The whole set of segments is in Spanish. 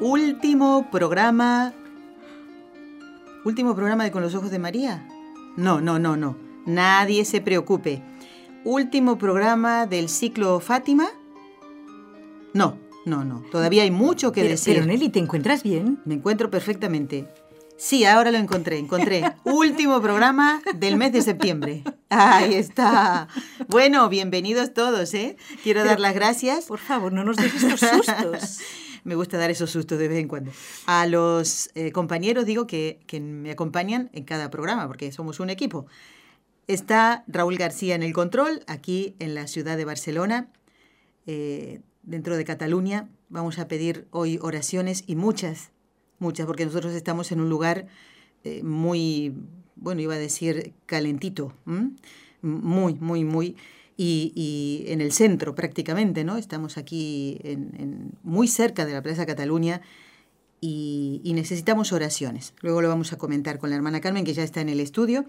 Último programa... ¿Último programa de Con los Ojos de María? No, no, no, no. Nadie se preocupe. ¿Último programa del ciclo Fátima? No, no, no. Todavía hay mucho que decir. Pero Nelly, ¿te encuentras bien? Me encuentro perfectamente. Sí, ahora lo encontré, encontré. Último programa del mes de septiembre. Ahí está. Bueno, bienvenidos todos, ¿eh? Quiero dar las gracias. Por favor, no nos dejes estos sustos. me gusta dar esos sustos de vez en cuando. A los eh, compañeros digo que, que me acompañan en cada programa, porque somos un equipo. Está Raúl García en el control, aquí en la ciudad de Barcelona, eh, dentro de Cataluña. Vamos a pedir hoy oraciones y muchas, muchas, porque nosotros estamos en un lugar eh, muy, bueno, iba a decir calentito, muy, muy, muy, y, en el centro prácticamente, ¿no? Estamos aquí en, muy cerca de la Plaza Cataluña y, y necesitamos oraciones. Luego lo vamos a comentar con la hermana Carmen, que ya está en el estudio.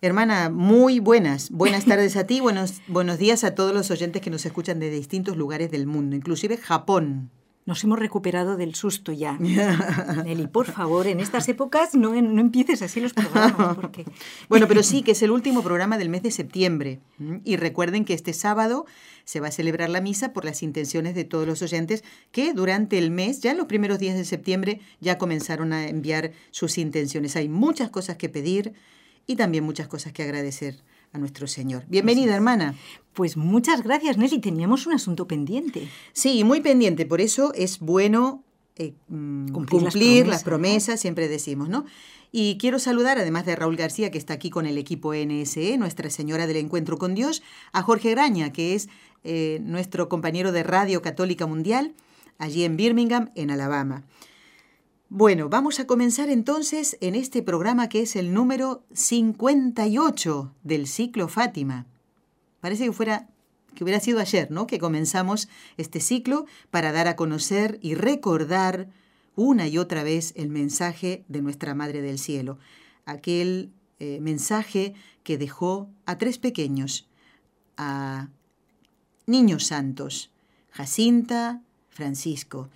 Hermana, muy buenas. Buenas tardes a ti, buenos, buenos días a todos los oyentes que nos escuchan de distintos lugares del mundo, inclusive Japón. Nos hemos recuperado del susto ya. Nelly, por favor, en estas épocas no, no empieces así los programas. Porque... bueno, pero sí que es el último programa del mes de septiembre. Y recuerden que este sábado se va a celebrar la misa por las intenciones de todos los oyentes que durante el mes, ya en los primeros días de septiembre, ya comenzaron a enviar sus intenciones. Hay muchas cosas que pedir y también muchas cosas que agradecer a nuestro Señor. Bienvenida, hermana. Pues muchas gracias, Nelly. Teníamos un asunto pendiente. Sí, muy pendiente. Por eso es bueno eh, mm, cumplir, las, promesas, siempre decimos, ¿no? Y quiero saludar, además de Raúl García, que está aquí con el equipo NSE, Nuestra Señora del Encuentro con Dios, a Jorge Graña, que es eh, nuestro compañero de Radio Católica Mundial, allí en Birmingham, en Alabama. Bueno, vamos a comenzar entonces en este programa que es el número 58 del ciclo Fátima. Parece que fuera que hubiera sido ayer, ¿no? Que comenzamos este ciclo para dar a conocer y recordar una y otra vez el mensaje de nuestra Madre del Cielo, aquel eh, mensaje que dejó a tres pequeños, a niños santos, Jacinta, Francisco.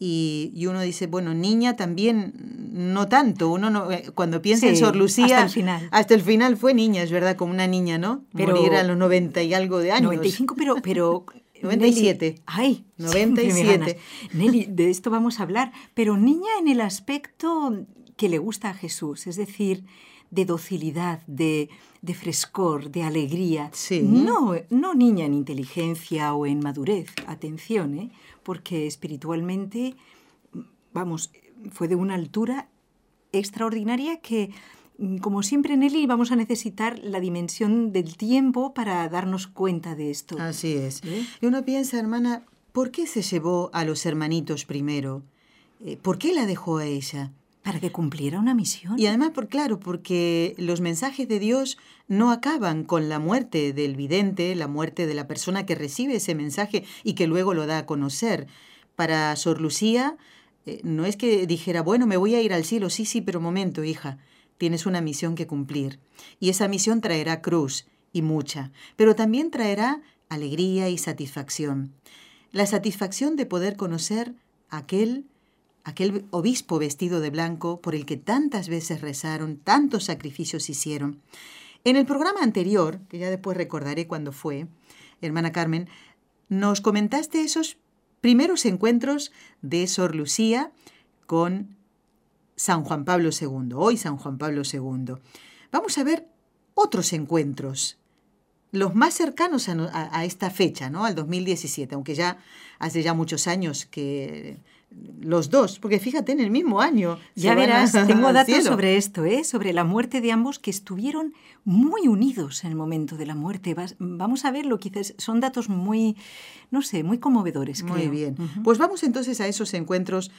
Y, uno dice, bueno, niña también, no tanto. Uno no, eh, cuando piensa en Sor Lucía. Hasta el final. Hasta el final fue niña, es verdad, como una niña, ¿no? Pero, Morir a los 90 y algo de años. 95, pero. pero 97. ay, 97. Nelly, de esto vamos a hablar. Pero niña en el aspecto que le gusta a Jesús, es decir, de docilidad, de, de frescor, de alegría. Sí. No, no niña en inteligencia o en madurez. Atención, ¿eh? porque espiritualmente, vamos, fue de una altura extraordinaria que, como siempre, Nelly, vamos a necesitar la dimensión del tiempo para darnos cuenta de esto. Así es. ¿Eh? Y uno piensa, hermana, ¿por qué se llevó a los hermanitos primero? Eh, ¿Por qué la dejó a ella? Para que cumpliera una misión. Y además, por claro, porque los mensajes de Dios no acaban con la muerte del vidente, la muerte de la persona que recibe ese mensaje y que luego lo da a conocer. Para Sor Lucía, eh, no es que dijera, bueno, me voy a ir al cielo, sí, sí, pero momento, hija, tienes una misión que cumplir. Y esa misión traerá cruz, y mucha, pero también traerá alegría y satisfacción. La satisfacción de poder conocer aquel aquel obispo vestido de blanco por el que tantas veces rezaron, tantos sacrificios hicieron. En el programa anterior, que ya después recordaré cuándo fue, hermana Carmen, nos comentaste esos primeros encuentros de Sor Lucía con San Juan Pablo II, hoy San Juan Pablo II. Vamos a ver otros encuentros, los más cercanos a, esta fecha, ¿no? al 2017, aunque ya hace ya muchos años que los dos, porque fíjate, en el mismo año. Ya verás, tengo datos sobre esto, ¿eh? sobre la muerte de ambos que estuvieron muy unidos en el momento de la muerte. vamos a ver lo que dices, son datos muy, no sé, muy conmovedores. Muy bien. Pues vamos entonces a esos encuentros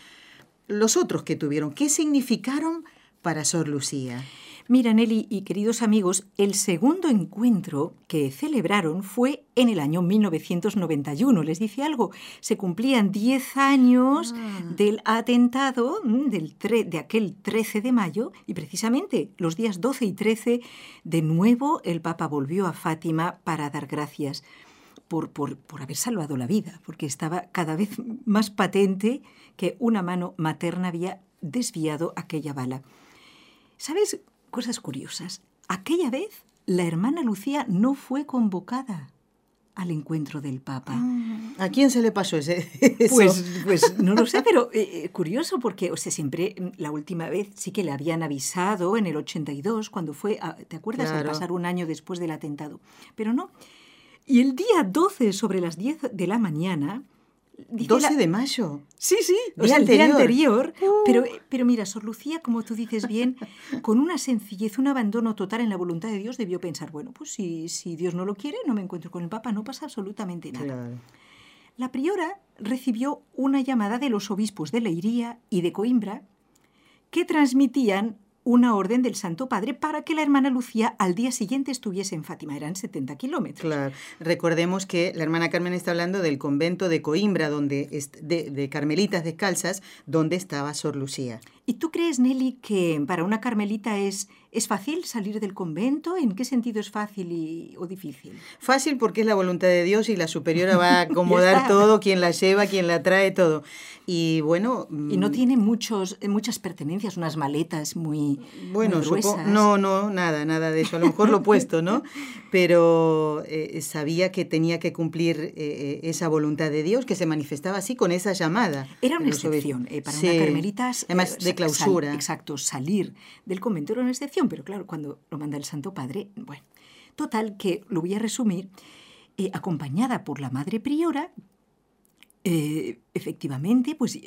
los otros que tuvieron, ¿qué significaron para Sor Lucía? Mira, Nelly y queridos amigos, el segundo encuentro que celebraron fue en el año 1991. ¿Les dice algo? Se cumplían 10 años Ah. del atentado mm, del de aquel 13 de mayo y precisamente los días 12 y 13 de nuevo el Papa volvió a Fátima para dar gracias por, por, por haber salvado la vida, porque estaba cada vez más patente que una mano materna había desviado aquella bala. ¿Sabes cosas curiosas? Aquella vez la hermana Lucía no fue convocada al encuentro del Papa. ¿A quién se le pasó ese? eso? Pues, pues no lo sé, pero eh, eh, curioso porque, o sea, siempre mm, la última vez sí que le habían avisado en el 82, cuando fue, a- ¿te acuerdas? Al pasar un año después del atentado. Pero no. Y el día 12, sobre las 10 de la mañana... dice 12 la- de mayo. Sí, sí, o sea, el día anterior. anterior. Pero, pero mira, Sor Lucía, como tú dices bien, con una sencillez, un abandono total en la voluntad de Dios, debió pensar, bueno, pues si, si Dios no lo quiere, no me encuentro con el Papa, no pasa absolutamente nada. Claro. La priora recibió una llamada de los obispos de Leiría y de Coimbra que transmitían una orden del Santo Padre para que la hermana Lucía al día siguiente estuviese en Fátima. Eran 70 kilómetros. Claro. Recordemos que la hermana Carmen está hablando del convento de Coimbra, donde de, de Carmelitas Descalzas, donde estaba Sor Lucía. ¿Y tú crees, Nelly, que para una carmelita es, es fácil salir del convento? ¿En qué sentido es fácil y- o difícil? Fácil porque es la voluntad de Dios y la superiora va a acomodar todo, quien la lleva, quien la trae, todo. Y bueno... Y no mm, tiene muchos, eh, muchas pertenencias, unas maletas muy, Bueno, muy gruesas. no, no, nada, nada de eso. A lo mejor lo opuesto, ¿no? Pero eh, sabía que tenía que cumplir eh, eh, esa voluntad de Dios que se manifestaba así con esa llamada. Era una de excepción. eh, para Sí. una carmelita. eh, Además, sa- clausura. exacto, salir del convento era una excepción, pero claro, cuando lo manda el Santo Padre, bueno. Total, que lo voy a resumir, eh, acompañada por la Madre Priora, eh, efectivamente, pues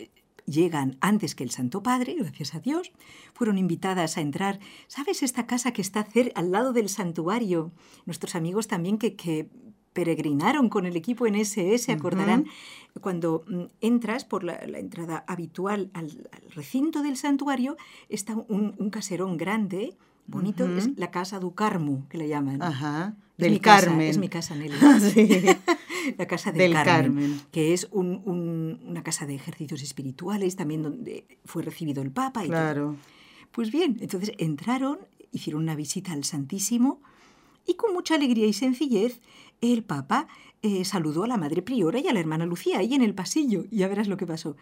llegan antes que el Santo Padre, gracias a Dios, fueron invitadas a entrar. ¿Sabes esta casa que está al lado del santuario? Nuestros amigos también que, que peregrinaron con el equipo en SS, acordarán, cuando mm, entras por la, la entrada habitual al, al recinto del santuario, está un, un caserón grande, bonito, es la Casa du Carmo, que le llaman. Ajá. Es Del mi casa, Carmen. es mi casa, Nelly. Sí. la casa del, Del Carmen, Carmen. que es un- un- una casa de ejercicios espirituales, también donde fue recibido el Papa. Y todo. Claro. Pues bien, entonces entraron, hicieron una visita al Santísimo y con mucha alegría y sencillez el Papa eh, saludó a la Madre Priora y a la hermana Lucía ahí en el pasillo. Y ya verás lo que pasó.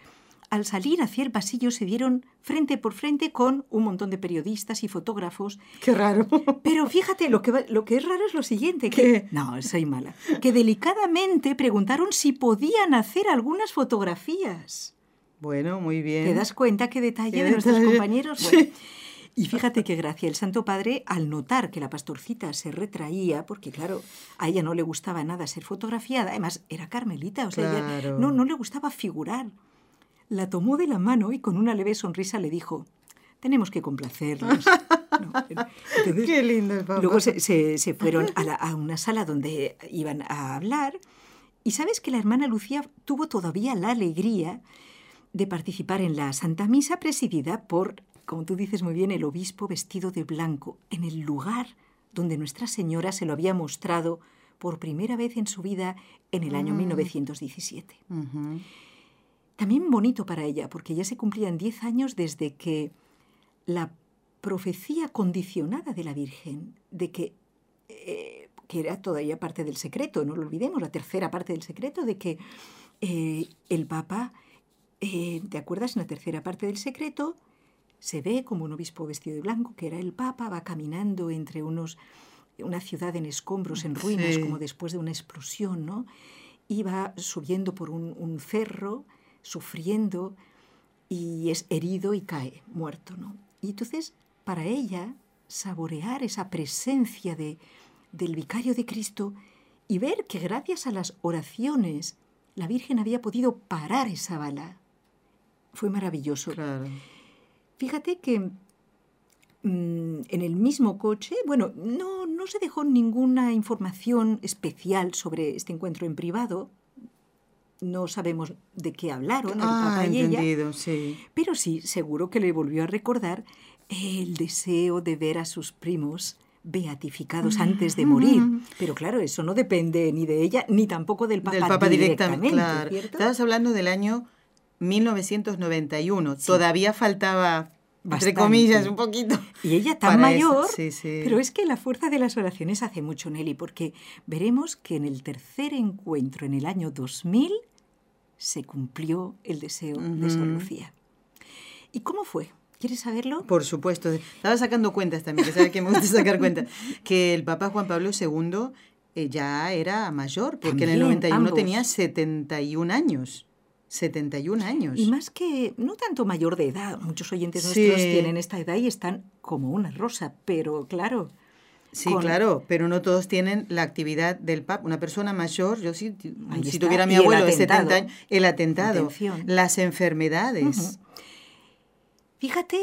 Al salir hacia el pasillo se dieron frente por frente con un montón de periodistas y fotógrafos Qué raro. pero fíjate, lo que, lo que es raro es lo siguiente. Que, ¿Qué? No, soy mala. Que delicadamente preguntaron si podían hacer algunas fotografías. Bueno, muy bien. ¿Te das cuenta qué detalle Qué de nuestros detalle. compañeros? Sí. Y fíjate qué gracia. El Santo Padre, al notar que la pastorcita se retraía, porque claro, a ella no le gustaba nada ser fotografiada, además era carmelita, o sea, ella no, no le gustaba figurar. La tomó de la mano y con una leve sonrisa le dijo, tenemos que complacerlos. No, entonces, Qué lindo el papá. Luego se, se- se fueron a, la- a una sala donde iban a hablar y sabes que la hermana Lucía tuvo todavía la alegría de participar en la Santa Misa presidida por, como tú dices muy bien, el obispo vestido de blanco, en el lugar donde Nuestra Señora se lo había mostrado por primera vez en su vida en el año 1917. Ujú. También bonito para ella, porque ya se cumplían 10 años desde que la profecía condicionada de la Virgen, de que, eh, que era todavía parte del secreto, no lo olvidemos, la tercera parte del secreto, de que eh, el Papa, eh, ¿te acuerdas? En la tercera parte del secreto se ve como un obispo vestido de blanco, que era el Papa, va caminando entre unos, una ciudad en escombros, en ruinas, Sí. como después de una explosión, ¿no? Iba subiendo por un, un cerro, sufriendo, y es herido y cae, muerto, ¿no? Y entonces, para ella, saborear esa presencia de, del vicario de Cristo y ver que gracias a las oraciones la Virgen había podido parar esa bala, fue maravilloso. Claro. Fíjate que mm, en el mismo coche, bueno, no, no se dejó ninguna información especial sobre este encuentro en privado. no sabemos de qué hablaron el Ah, Papa y ella, sí. pero sí, seguro que le volvió a recordar el deseo de ver a sus primos beatificados antes de morir. Pero claro, eso no depende ni de ella ni tampoco del Papa, Del Papa directamente, directamente, claro. Estabas hablando del año 1991. Todavía faltaba, entre Bastante. comillas, un poquito. Y ella tan para mayor, Sí, sí. pero es que la fuerza de las oraciones hace mucho, Nelly, porque veremos que en el tercer encuentro, en el año 2000, se cumplió el deseo de Sor Lucía. ¿Y cómo fue? ¿Quieres saberlo? Por supuesto. Estaba sacando cuentas también, que sabe que me gusta sacar cuentas. Que el Papa Juan Pablo II eh, ya era mayor, porque en el También, 91 ambos. tenía 71 años. 71 años. Y más que, no tanto mayor de edad, muchos oyentes Sí. nuestros tienen esta edad y están como una rosa, pero claro, Sí, con- claro, pero no todos tienen la actividad del Papa. Una persona mayor, yo si está. tuviera mi abuelo de atentado. 70 años, el atentado, Atención. las enfermedades. Fíjate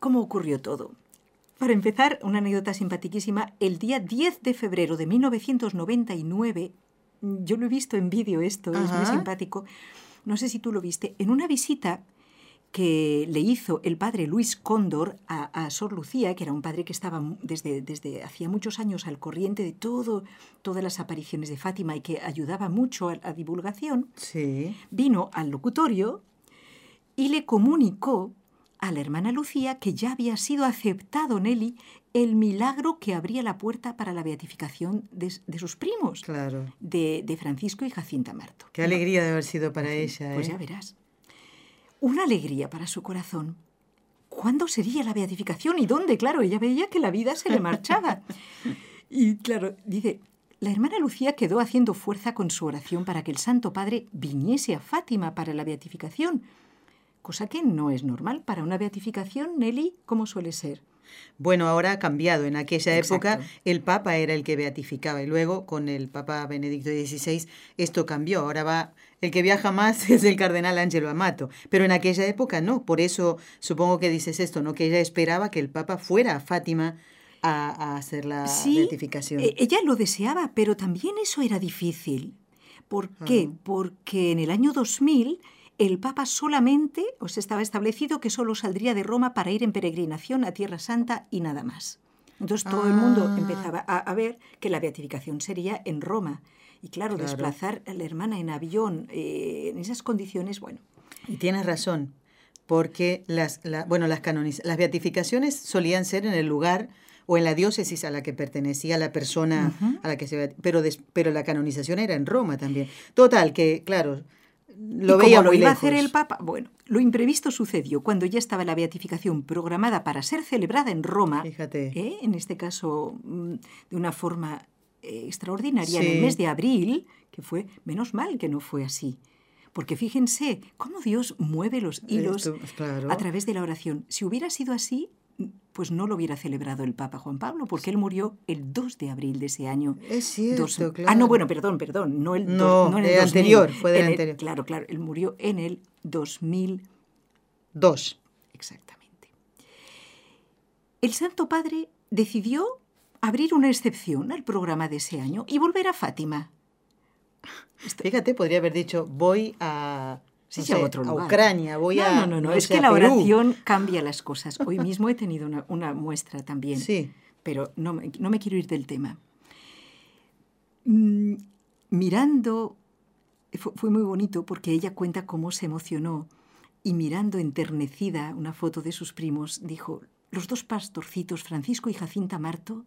cómo ocurrió todo. Para empezar, una anécdota simpaticísima. El día 10 de febrero de 1999, yo lo he visto en vídeo esto, es muy simpático. No sé si tú lo viste. En una visita que le hizo el padre Luis Cóndor a, a Sor Lucía, que era un padre que estaba desde, desde hacía muchos años al corriente de todo, todas las apariciones de Fátima y que ayudaba mucho a la divulgación, Sí. vino al locutorio y le comunicó a la hermana Lucía que ya había sido aceptado Nelly el milagro que abría la puerta para la beatificación de, de sus primos, Claro. de, de Francisco y Jacinta Marto. Qué alegría de haber sido para ella. Pues ¿eh? ya verás. Una alegría para su corazón. ¿Cuándo sería la beatificación y dónde? Claro, ella veía que la vida se le marchaba. Y claro, dice, la hermana Lucía quedó haciendo fuerza con su oración para que el Santo Padre viniese a Fátima para la beatificación, cosa que no es normal para una beatificación, Nelly, como suele ser. Bueno, ahora ha cambiado. En aquella época el Papa era el que beatificaba y luego con el Papa Benedicto XVI esto cambió. Ahora va el que viaja más es el cardenal Angelo Amato, pero en aquella época no. Por eso supongo que dices esto, ¿no? Que ella esperaba que el Papa fuera a Fátima a, a hacer la Sí, beatificación. eh, ella lo deseaba, pero también eso era difícil. ¿Por qué? Porque en el año 2000 el Papa solamente, o sea, estaba establecido que solo saldría de Roma para ir en peregrinación a Tierra Santa y nada más. Entonces todo el mundo Ah. empezaba a, a ver que la beatificación sería en Roma. Y claro, Claro. desplazar a la hermana en avión eh, en esas condiciones, bueno, Y tienes razón, porque las, la- bueno, las, canoniz- las beatificaciones solían ser en el lugar o en la diócesis a la que pertenecía la persona a la que se pero des- pero la canonización era en Roma también. Total que claro, lo veía como lo muy iba a hacer el Papa, bueno, lo imprevisto sucedió cuando ya estaba la beatificación programada para ser celebrada en Roma, Fíjate. ¿eh? en este caso mm, de una forma eh, extraordinaria en el mes de abril, que fue, menos mal que no fue así. Porque fíjense cómo Dios mueve los hilos Esto, claro. a través de la oración. Si hubiera sido así, pues no lo hubiera celebrado el Papa Juan Pablo, porque él murió el 2 de abril de ese año. Es cierto, Dos- claro. Ah, no, bueno, perdón, perdón, no el, No, no en el el 2000, anterior, fue del el- anterior. claro, claro, él murió en el 2000 Dos. exactamente. El Santo Padre decidió abrir una excepción al programa de ese año y volver a Fátima. Fíjate, podría haber dicho, voy a, Sí, no sí, a sé, otro lugar. Ucrania, voy no, a... No, no, no, es sé, que a la Perú. oración cambia las cosas. Hoy mismo he tenido una, una muestra también. Sí. pero no me, no me quiero ir del tema. Mm, mirando, fue, fue muy bonito porque ella cuenta cómo se emocionó y mirando enternecida una foto de sus primos, dijo, los dos pastorcitos, Francisco y Jacinta Marto,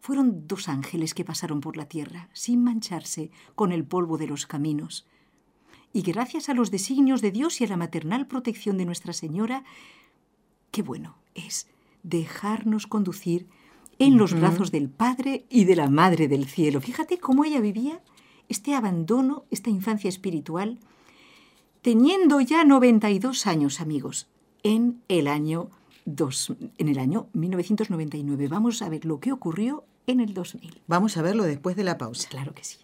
fueron dos ángeles que pasaron por la tierra, sin mancharse con el polvo de los caminos. Y gracias a los designios de Dios y a la maternal protección de Nuestra Señora, qué bueno es dejarnos conducir en los brazos del Padre y de la Madre del Cielo. Fíjate cómo ella vivía este abandono, esta infancia espiritual, teniendo ya 92 años, amigos, en el año, dos, en el año 1999. Vamos a ver lo que ocurrió en el 2000. Vamos a verlo después de la pausa. Claro que sí.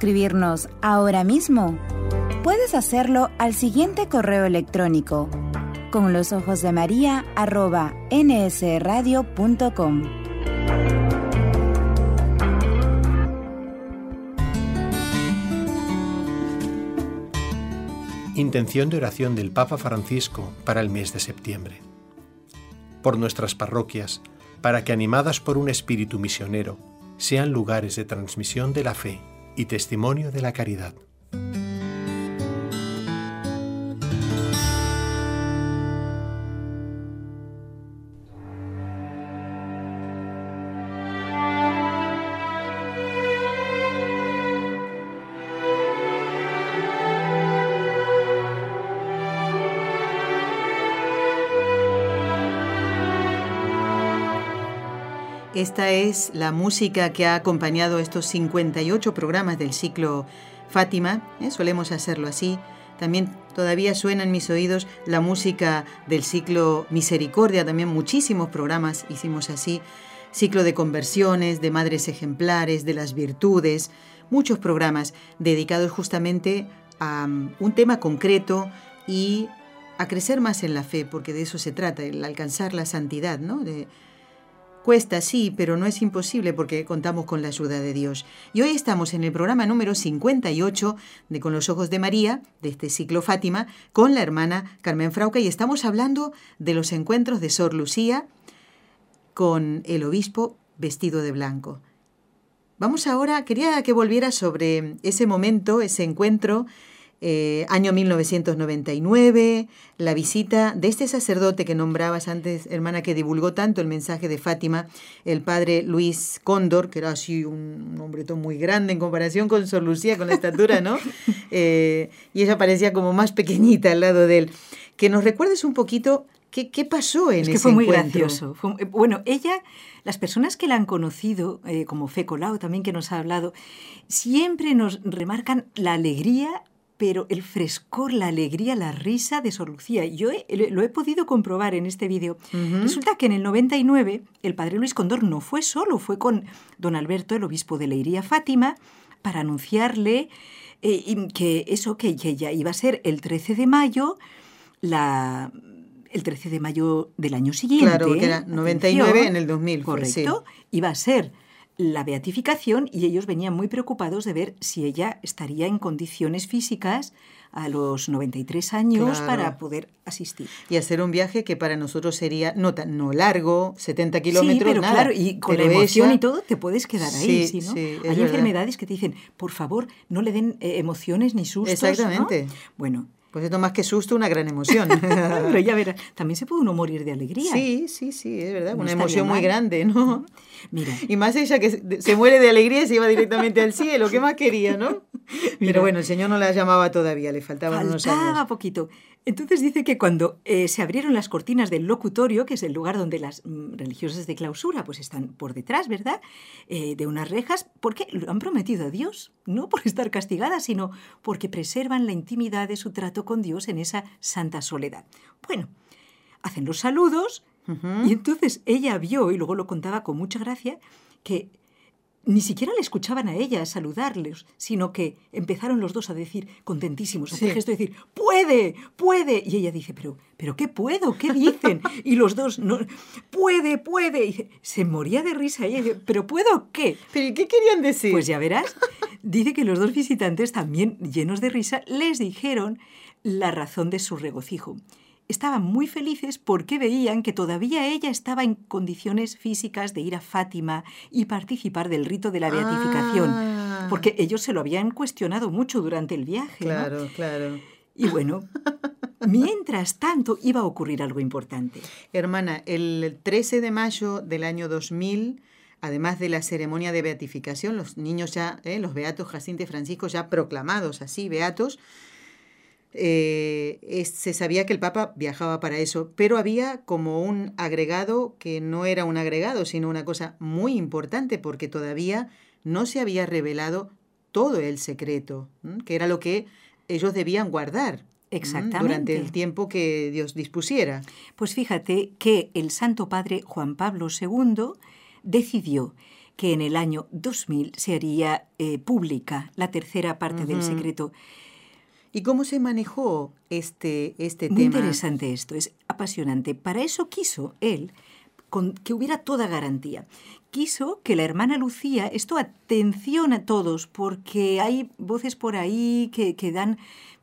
Escribirnos ahora mismo? Puedes hacerlo al siguiente correo electrónico con los ojos de María nsradio.com. Intención de oración del Papa Francisco para el mes de septiembre. Por nuestras parroquias, para que animadas por un espíritu misionero, sean lugares de transmisión de la fe y testimonio de la caridad. Esta es la música que ha acompañado estos 58 programas del ciclo Fátima, ¿eh? solemos hacerlo así. También todavía suena en mis oídos la música del ciclo Misericordia, también muchísimos programas hicimos así. Ciclo de conversiones, de madres ejemplares, de las virtudes, muchos programas dedicados justamente a um, un tema concreto y a crecer más en la fe, porque de eso se trata, el alcanzar la santidad, ¿no? De, Cuesta, sí, pero no es imposible porque contamos con la ayuda de Dios. Y hoy estamos en el programa número 58 de Con los Ojos de María, de este ciclo Fátima, con la hermana Carmen Frauca y estamos hablando de los encuentros de Sor Lucía con el obispo vestido de blanco. Vamos ahora, quería que volviera sobre ese momento, ese encuentro eh, año 1999, la visita de este sacerdote que nombrabas antes, hermana, que divulgó tanto el mensaje de Fátima, el padre Luis Cóndor, que era así un hombretón muy grande en comparación con Sor Lucía, con la estatura, ¿no? Eh, y ella parecía como más pequeñita al lado de él. Que nos recuerdes un poquito ¿Qué, ¿Qué, pasó en es que fue muy encuentro? gracioso. Fue, bueno, ella, las personas que la han conocido, eh, como Fe Colau también que nos ha hablado, siempre nos remarcan la alegría pero el frescor, la alegría, la risa de Sor Lucía. Yo lo he podido comprobar en este vídeo. Resulta que en el 99 el padre Luis Condor no fue solo, fue con don Alberto, el obispo de Leiría Fátima, para anunciarle eh, que eso, que ya iba a ser el 13 de mayo, la, el 13 de mayo del año siguiente. Claro, que era 99 en el 2000. Correcto. Iba a ser la beatificación y ellos venían muy preocupados de ver si ella estaría en condiciones físicas a los 93 años Claro. para poder asistir. Y hacer un viaje que para nosotros sería no tan no largo, 70 kilómetros, sí, pero nada. claro, y con Pero la emoción ella- y todo te puedes quedar ahí, Sí, ¿sí, no? sí, Hay verdad. enfermedades que te dicen, por favor, no le den eh, emociones ni sustos. ¿no? Exactamente. Bueno, Pues esto más que susto, una gran emoción. pero ya verás, también se puede uno morir de alegría. sí, sí, sí, es verdad. No una emoción muy grande, ¿no? Mira, Y más ella que se- muere de alegría y se iba directamente al cielo. ¿Qué más quería, no? Mira. Pero bueno, el Señor no la llamaba todavía, le faltaban unos Faltaba años. poquito. Entonces dice que cuando eh, se abrieron las cortinas del locutorio, que es el lugar donde las mm, religiosas de clausura pues están por detrás, ¿verdad? Eh, de unas rejas, porque lo han prometido a Dios, no por estar castigadas, sino porque preservan la intimidad de su trato con Dios en esa santa soledad. Bueno, hacen los saludos Y entonces ella vio, y luego lo contaba con mucha gracia, que ni siquiera le escuchaban a ella saludarles, sino que empezaron los dos a decir, contentísimos, a hacer Sí. gesto de decir, puede, puede. Y ella dice, pero, pero ¿qué puedo? ¿Qué dicen? Y los dos, no, puede, puede. Y se moría de risa ella, dice, pero ¿puedo qué? ¿Pero qué querían decir? Pues ya verás. Dice que los dos visitantes, también llenos de risa, les dijeron la razón de su regocijo. Estaban muy felices porque veían que todavía ella estaba en condiciones físicas de ir a Fátima y participar del rito de la beatificación, Ah. porque ellos se lo habían cuestionado mucho durante el viaje. ¿no? Claro, claro. Y bueno, mientras tanto iba a ocurrir algo importante. Hermana, el 13 de mayo del año 2000, además de la ceremonia de beatificación, los niños ya, eh, los beatos Jacinto y Francisco ya proclamados así, beatos, eh, se sabía que el Papa viajaba para eso, pero había como un agregado que no era un agregado, sino una cosa muy importante, porque todavía no se había revelado todo el secreto, que era lo que ellos debían guardar. Exactamente. Durante el tiempo que Dios dispusiera. Pues fíjate que el Santo Padre Juan Pablo II decidió que en el año 2000 se haría eh, pública la tercera parte del secreto. ¿Y cómo se manejó este, este Muy tema? interesante esto, es apasionante. Para eso quiso él con, que hubiera toda garantía. Quiso que la hermana Lucía, esto atención a todos, porque hay voces por ahí que, que dan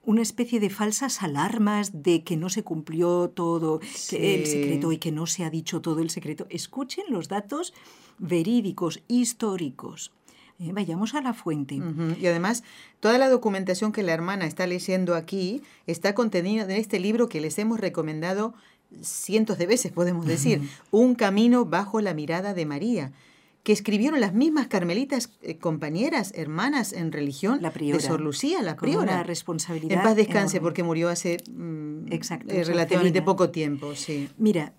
una especie de falsas alarmas de que no se cumplió todo el secreto y que no se ha dicho todo el secreto. Escuchen los datos verídicos, históricos. Eh, vayamos a la fuente. Y además, toda la documentación que la hermana está leyendo aquí está contenida en este libro que les hemos recomendado cientos de veces, podemos decir, Un camino bajo la mirada de María que escribieron las mismas carmelitas eh, compañeras, hermanas en religión la priora, de Sor Lucía, la priora. Una responsabilidad en paz descanse enorme. porque murió hace mm, Exacto, eh, relativamente poco tiempo. Sí. Mira,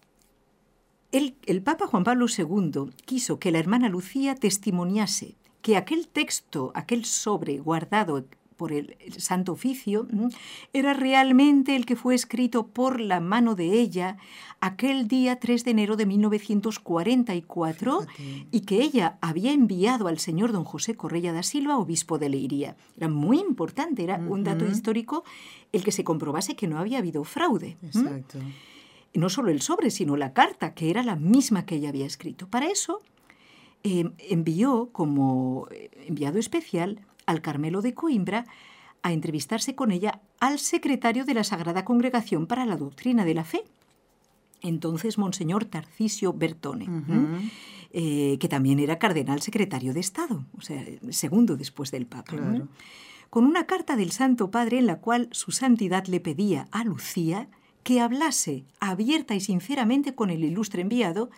el, el Papa Juan Pablo II quiso que la hermana Lucía testimoniase que aquel texto, aquel sobre guardado por el, el, Santo Oficio, era realmente el que fue escrito por la mano de ella aquel día 3 de enero de 1944 Fíjate. y que ella había enviado al señor don José Correia da Silva, obispo de Leiría. Era muy importante, era uh -huh. un dato histórico el que se comprobase que no había habido fraude. Exacto. No solo el sobre, sino la carta, que era la misma que ella había escrito. Para eso eh, envió como enviado especial al Carmelo de Coimbra a entrevistarse con ella al secretario de la Sagrada Congregación para la Doctrina de la Fe, entonces Monseñor Tarcisio Bertone, uh -huh. eh, que también era cardenal secretario de Estado, o sea, segundo después del Papa. Claro. ¿no? Con una carta del Santo Padre en la cual su santidad le pedía a Lucía que hablase abierta y sinceramente con el ilustre enviado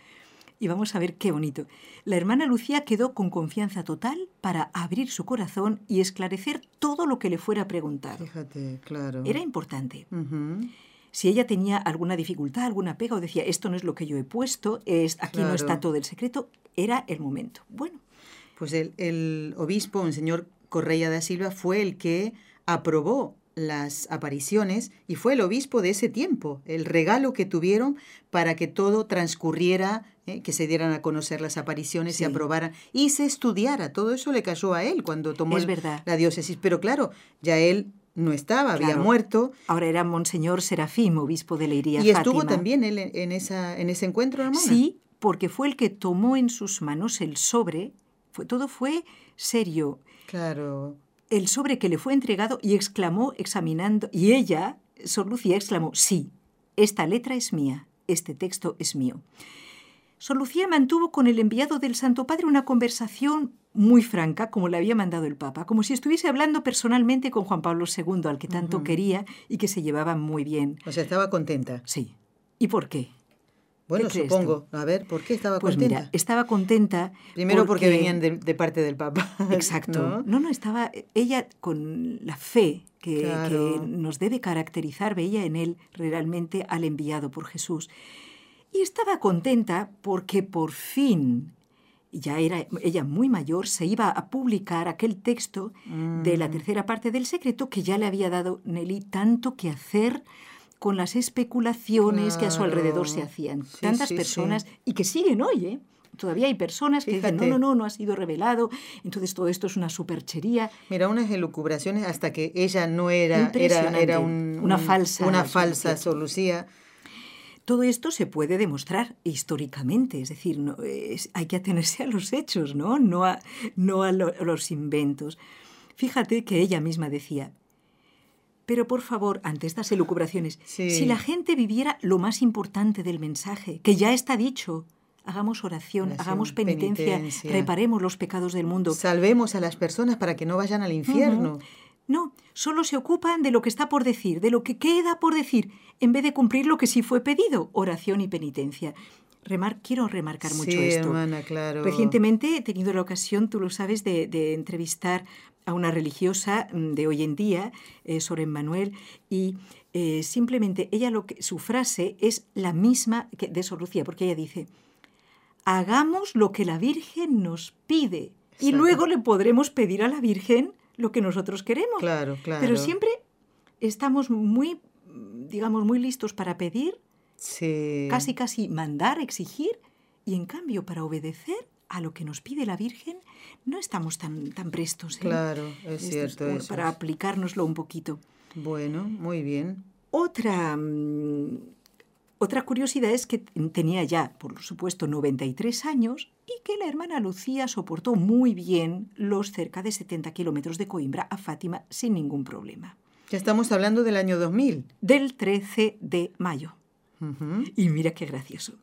y vamos a ver qué bonito. La hermana Lucía quedó con confianza total para abrir su corazón y esclarecer todo lo que le fuera preguntado. Fíjate, claro. Era importante. Uh -huh. Si ella tenía alguna dificultad, alguna pega o decía, esto no es lo que yo he puesto, es, aquí claro. no está todo el secreto, era el momento. Bueno. Pues el, el obispo, el señor Correia da Silva, fue el que aprobó las apariciones y fue el obispo de ese tiempo, el regalo que tuvieron para que todo transcurriera, eh, que se dieran a conocer las apariciones, Sí. se aprobaran y se estudiara. Todo eso le cayó a él cuando tomó Es el- verdad. la diócesis. Pero claro, ya él no estaba, había muerto. Ahora era Monseñor Serafín, obispo de Leiría. Y estuvo Fátima. también él en, en esa, en ese encuentro, hermana. Sí, porque fue el que tomó en sus manos el sobre, fue, todo fue serio. Claro. El sobre que le fue entregado y exclamó examinando, y ella, Sor Lucía, exclamó, sí, esta letra es mía, este texto es mío. Sor Lucía mantuvo con el enviado del Santo Padre una conversación muy franca, como le había mandado el Papa, como si estuviese hablando personalmente con Juan Pablo II, al que tanto quería y que se llevaban muy bien. O sea, estaba contenta. Sí. ¿Y por qué? Bueno, supongo. A ver, ¿por qué estaba Pues contenta? mira, estaba contenta. Primero porque, venían de, de parte del Papa. Exacto. ¿no? ¿no? no, estaba ella con la fe que, Claro. que nos debe caracterizar, veía en él realmente al enviado por Jesús. Y estaba contenta porque por fin, ya era ella muy mayor, se iba a publicar aquel texto de la Mm. tercera parte del secreto que ya le había dado Nelly tanto que hacer con las especulaciones que a su alrededor se hacían. Sí, Tantas sí, sí. personas y que siguen hoy, ¿eh? Todavía hay personas que dicen, no, no, no, no ha sido revelado, entonces todo esto es una superchería. Mira, unas elucubraciones hasta que ella no era, era, era un- Una un- falsa una falsa Lucía. Sor Lucía. Todo esto se puede demostrar históricamente, es decir, no, es- hay que atenerse a los hechos, ¿no? No a, no a, lo- a los inventos. Fíjate que ella misma decía, pero por favor, ante estas elucubraciones, Sí. si la gente viviera lo más importante del mensaje, que ya está dicho, hagamos oración, Oración, hagamos penitencia, penitencia. reparemos los pecados del mundo. Salvemos a las personas para que no vayan al infierno. No, solo se ocupan de lo que está por decir, de lo que queda por decir, en vez de cumplir lo que sí fue pedido, oración y penitencia. Remar, quiero remarcar mucho Sí, esto. hermana, claro. Recientemente he tenido la ocasión, tú lo sabes, de, de entrevistar a una religiosa mm, de hoy en día, eh, Manuel, y eh, simplemente ella lo que su frase es la misma que de Sor Lucía, porque ella dice: hagamos lo que la Virgen nos pide y luego le podremos pedir a la Virgen lo que nosotros queremos. Claro, claro. Pero siempre estamos muy, digamos, muy listos para pedir, Sí. casi casi mandar, exigir, y en cambio para obedecer a lo que nos pide la Virgen no estamos tan, tan prestos. ¿eh? Claro, es Esto cierto eso. Para aplicárnoslo un poquito. Bueno, muy bien. Otra, mm, otra curiosidad es que tenía ya, por supuesto, 93 años y que la hermana Lucía soportó muy bien los cerca de 70 kilómetros de Coimbra a Fátima sin ningún problema. Ya estamos hablando del año 2000. Del 13 de mayo. Y mira qué gracioso.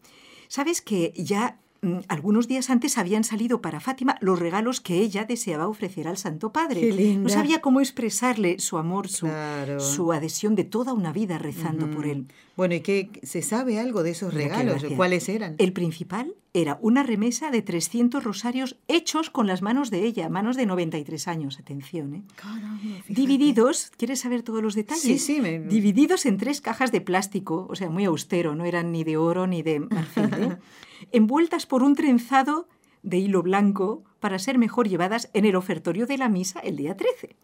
¿Sabes que ya mm, algunos días antes habían salido para Fátima los regalos que ella deseaba ofrecer al Santo Padre? Qué linda. No sabía cómo expresarle su amor, su, Claro. su adhesión de toda una vida rezando por él. Bueno, ¿y qué se sabe algo de esos regalos? ¿Cuáles eran? El principal era una remesa de 300 rosarios hechos con las manos de ella, manos de 93 años, atención, ¿eh? Caramba. Divididos, ¿quieres saber todos los detalles? Sí, sí, me- Divididos en tres cajas de plástico, o sea, muy austero, no eran ni de oro ni de marfil, ¿eh? envueltas por un trenzado de hilo blanco para ser mejor llevadas en el ofertorio de la misa el día 13.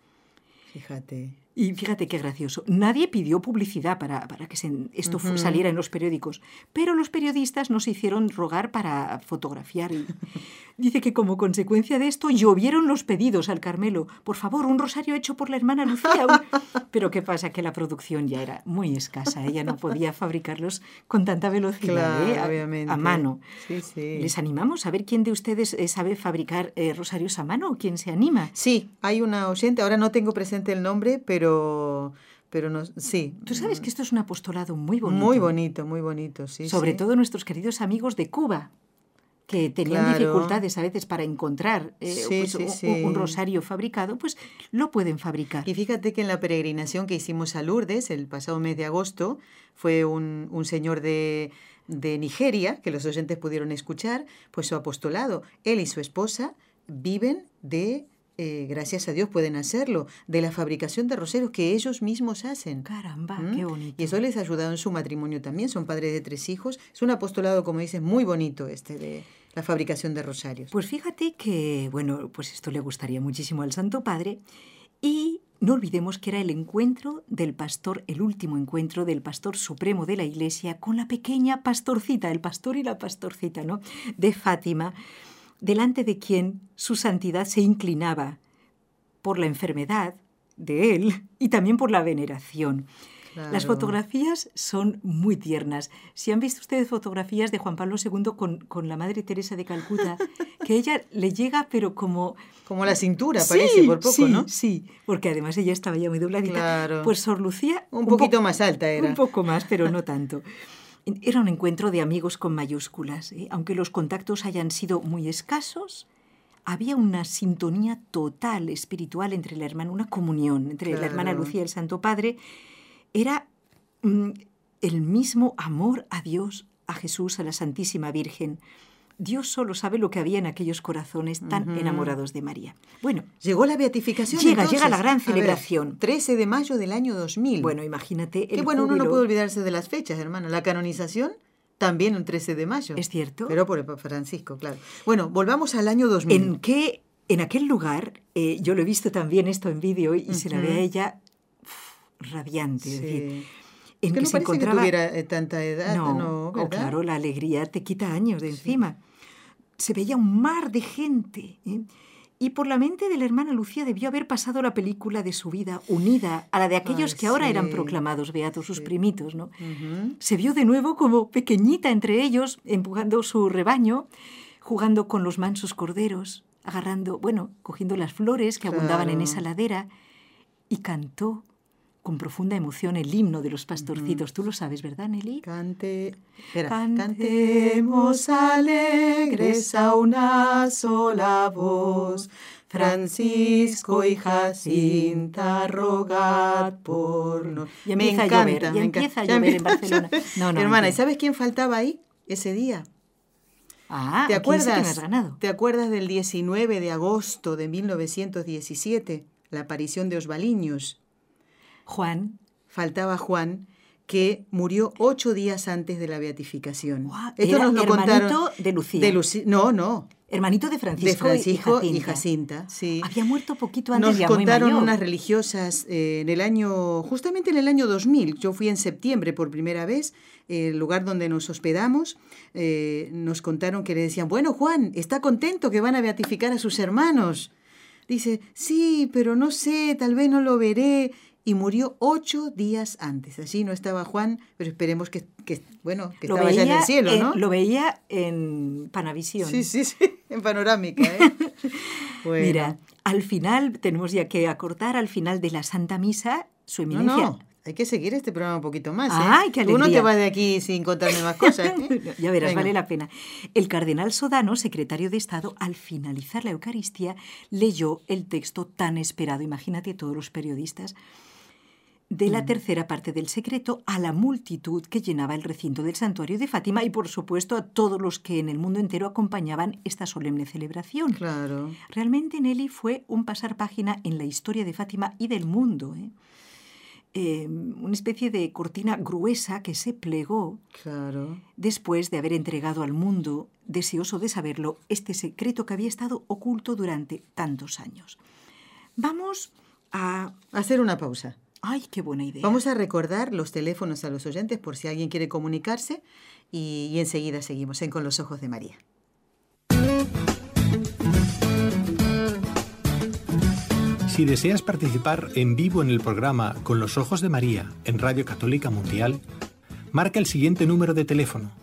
Fíjate. Y fíjate qué gracioso. Nadie pidió publicidad para, para que se- esto fu- Ujú. saliera en los periódicos, pero los periodistas nos hicieron rogar para fotografiar. Y dice que como consecuencia de esto llovieron los pedidos al Carmelo. Por favor, un rosario hecho por la hermana Lucía. un-". Pero qué pasa, que la producción ya era muy escasa. Ella no podía fabricarlos con tanta velocidad, Claro, ¿eh? a, a mano. Sí, sí. Les animamos a ver quién de ustedes eh, sabe fabricar eh, rosarios a mano o quién se anima. Sí, hay una oyente, ahora no tengo presente el nombre, pero, pero no, sí. Tú sabes que esto es un apostolado muy bonito. Muy bonito, muy bonito, sí. sobre sí. todo nuestros queridos amigos de Cuba, que tenían Claro. dificultades a veces para encontrar eh, Sí, pues, sí, un- rosario fabricado, pues lo pueden fabricar. Y fíjate que en la peregrinación que hicimos a Lourdes el pasado mes de agosto, fue un, un señor de, de Nigeria, que los oyentes pudieron escuchar, pues su apostolado. Él y su esposa viven de, eh, gracias a Dios pueden hacerlo, de la fabricación de roseros que ellos mismos hacen. Caramba, ¿Mm? qué bonito. Y eso les ha ayudado en su matrimonio también, son padres de tres hijos. Es un apostolado, como dices, muy bonito este de la fabricación de rosarios. Pues fíjate que, bueno, pues esto le gustaría muchísimo al Santo Padre y no olvidemos que era el encuentro del pastor, el último encuentro del pastor supremo de la iglesia con la pequeña pastorcita, el pastor y la pastorcita, ¿no? De Fátima, delante de quien su santidad se inclinaba por la enfermedad de él y también por la veneración. Las fotografías son muy tiernas. Si han visto ustedes fotografías de Juan Pablo II con, con la Madre Teresa de Calcuta, que ella le llega, pero como... Como la cintura, Sí, parece, por poco, sí, ¿no? Sí, porque además ella estaba ya muy dobladita. Claro. Pues Sor Lucía... Un poquito po- más alta era. Un poco más, pero no tanto. Era un encuentro de amigos con mayúsculas. ¿eh? Aunque los contactos hayan sido muy escasos, había una sintonía total espiritual entre la hermana, una comunión entre la hermana. Lucía y el Santo Padre. Era mm, el mismo amor a Dios, a Jesús, a la Santísima Virgen. Dios solo sabe lo que había en aquellos corazones tan enamorados de María. Bueno, Llegó la beatificación. Llega, entonces. llega la gran A ver, celebración. 13 de mayo del año 2000. bueno, imagínate el Qué bueno, uno no puede olvidarse de las fechas, hermano. La canonización también un 13 de mayo. ¿Es cierto? Pero por el Papa Francisco, claro. Bueno, volvamos al año 2000. En que en aquel lugar, eh, yo lo he visto también esto en vídeo y se la ve a ella uf, radiante. es Sí. decir, en que que no se encontraba... que tuviera eh, tanta edad, no, ¿no? oh, claro, la alegría te quita años de encima. Se veía un mar de gente. ¿eh? Y por la mente de la hermana Lucía debió haber pasado la película de su vida unida a la de aquellos Ay, que ahora eran sí, proclamados beatos, sus primitos, ¿no? Ujú. se vio de nuevo como pequeñita entre ellos, empujando su rebaño, jugando con los mansos corderos, agarrando, bueno, cogiendo las flores que abundaban en Claro. esa ladera, y cantó con profunda emoción el himno de los pastorcitos. Tú lo sabes, ¿verdad, Nelly? Cante, espera, Cantemos alegres a una sola voz. Francisco y Jacinta, rogad por nos. Y empieza a llover, y empieza a ya llover en Barcelona. No, no, Hermana, ¿y sabes quién faltaba ahí ese día? Ah, ¿Te sí que acuerdas? me. ¿Te acuerdas del 19 de agosto de 1917, la aparición de Osvaliños? Juan, Faltaba Juan, que murió ocho días antes de la beatificación. Esto era nos lo hermanito contaron de Lucía. de Luci- no, no, hermanito de Francisco, de Francisco y y Jacinta. Sí. Había muerto poquito antes Nos ya muy contaron mayor. unas religiosas eh, en el año, justamente en el año 2000. Yo fui en septiembre por primera vez, eh, el lugar donde nos hospedamos. eh, nos contaron que le decían, bueno, Juan, ¿está contento que van a beatificar a sus hermanos? Dice, sí, pero no sé, tal vez no lo veré. Y murió ocho días antes. Allí no estaba Juan, pero esperemos que, que, bueno, que Lo estaba ya en el veía cielo, en- ¿no? Lo veía en Panavisión. Sí, sí, sí, en panorámica. ¿eh? Bueno. Mira, al final, tenemos ya que acortar al final de la Santa Misa, su No, eminencia. no, hay que seguir este programa un poquito más. ¿eh? Ay, qué Tú no te vas de aquí sin contarme más cosas. ¿eh? ya verás, Venga. vale la pena. El cardenal Sodano, secretario de Estado, al finalizar la Eucaristía, leyó el texto tan esperado, imagínate todos los periodistas, de Mm. la tercera parte del secreto a la multitud que llenaba el recinto del santuario de Fátima y, por supuesto, a todos los que en el mundo entero acompañaban esta solemne celebración. Claro. Realmente Nelly fue un pasar página en la historia de Fátima y del mundo. ¿eh? Eh, una especie de cortina gruesa que se plegó Claro. después de haber entregado al mundo, deseoso de saberlo, este secreto que había estado oculto durante tantos años. Vamos a... Hacer una pausa. ¡Ay, qué buena idea! Vamos a recordar los teléfonos a los oyentes por si alguien quiere comunicarse y, y enseguida seguimos en Con los Ojos de María. Si deseas participar en vivo en el programa Con los Ojos de María en Radio Católica Mundial, marca el siguiente número de teléfono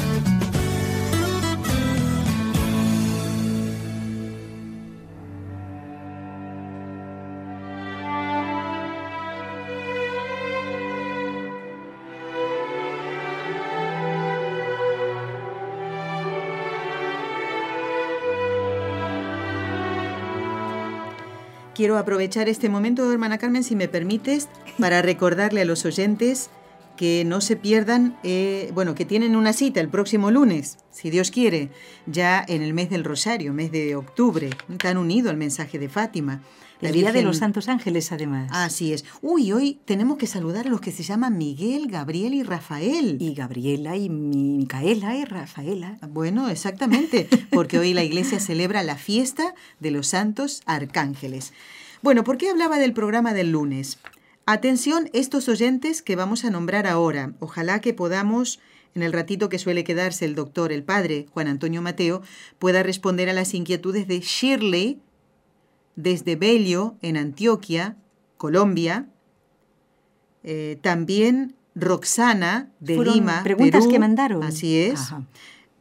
Quiero aprovechar este momento, hermana Carmen, si me permites, para recordarle a los oyentes que no se pierdan, eh, bueno, que tienen una cita el próximo lunes, si Dios quiere, ya en el mes del Rosario, mes de octubre, tan unido al mensaje de Fátima. El Día de Virgen- los Santos Ángeles, además. Así es. Uy, hoy tenemos que saludar a los que se llaman Miguel, Gabriel y Rafael. Y Gabriela y Mi- Micaela y Rafaela. Bueno, exactamente, porque hoy la iglesia celebra la fiesta de los santos arcángeles. Bueno, ¿por qué hablaba del programa del lunes? Atención, estos oyentes que vamos a nombrar ahora. Ojalá que podamos, en el ratito que suele quedarse el doctor, el padre Juan Antonio Mateo, pueda responder a las inquietudes de Shirley desde Bello, en Antioquia, Colombia. Eh, también Roxana de Fueron Lima. preguntas Perú. que mandaron. Así es. Ajá.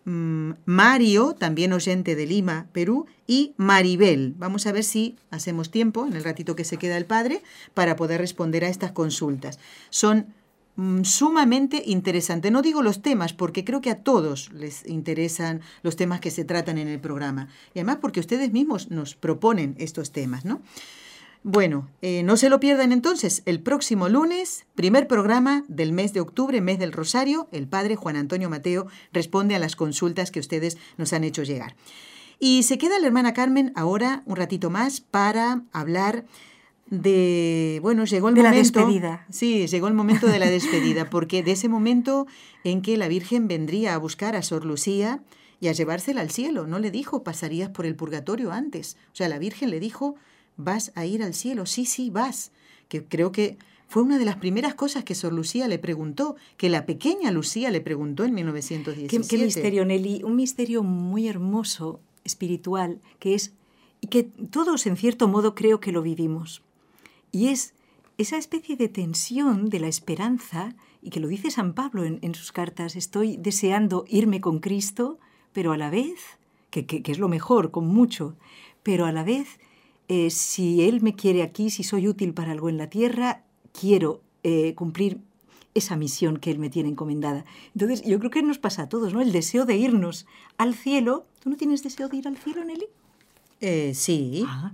Mm, Mario, también oyente de Lima, Perú, y Maribel. Vamos a ver si hacemos tiempo, en el ratito que se queda el padre, para poder responder a estas consultas. Son sumamente interesantes. No digo los temas, porque creo que a todos les interesan los temas que se tratan en el programa. Y además porque ustedes mismos nos proponen estos temas, ¿no? Bueno, eh, no se lo pierdan entonces. El próximo lunes, primer programa del mes de octubre, mes del Rosario, el padre Juan Antonio Mateo responde a las consultas que ustedes nos han hecho llegar. Y se queda la hermana Carmen ahora un ratito más para hablar de, bueno, llegó el De la momento. despedida. Sí, llegó el momento de la despedida, porque de ese momento en que la Virgen vendría a buscar a Sor Lucía y a llevársela al cielo, no le dijo pasarías por el purgatorio antes. O sea, la Virgen le dijo, vas a ir al cielo, sí, sí, vas. Que creo que fue una de las primeras cosas que Sor Lucía le preguntó, que la pequeña Lucía le preguntó en Qué, 1917. qué misterio, Nelly. Un misterio muy hermoso, espiritual, que es. y que todos, en cierto modo, creo que lo vivimos. Y es esa especie de tensión de la esperanza, y que lo dice San Pablo en, en sus cartas: estoy deseando irme con Cristo, pero a la vez, que, que- que es lo mejor, con mucho, pero a la vez, eh, si Él me quiere aquí, si soy útil para algo en la tierra, quiero eh, cumplir esa misión que Él me tiene encomendada. Entonces, yo creo que nos pasa a todos, ¿no? El deseo de irnos al cielo. ¿Tú no tienes deseo de ir al cielo, Nelly? Eh, sí. Ah,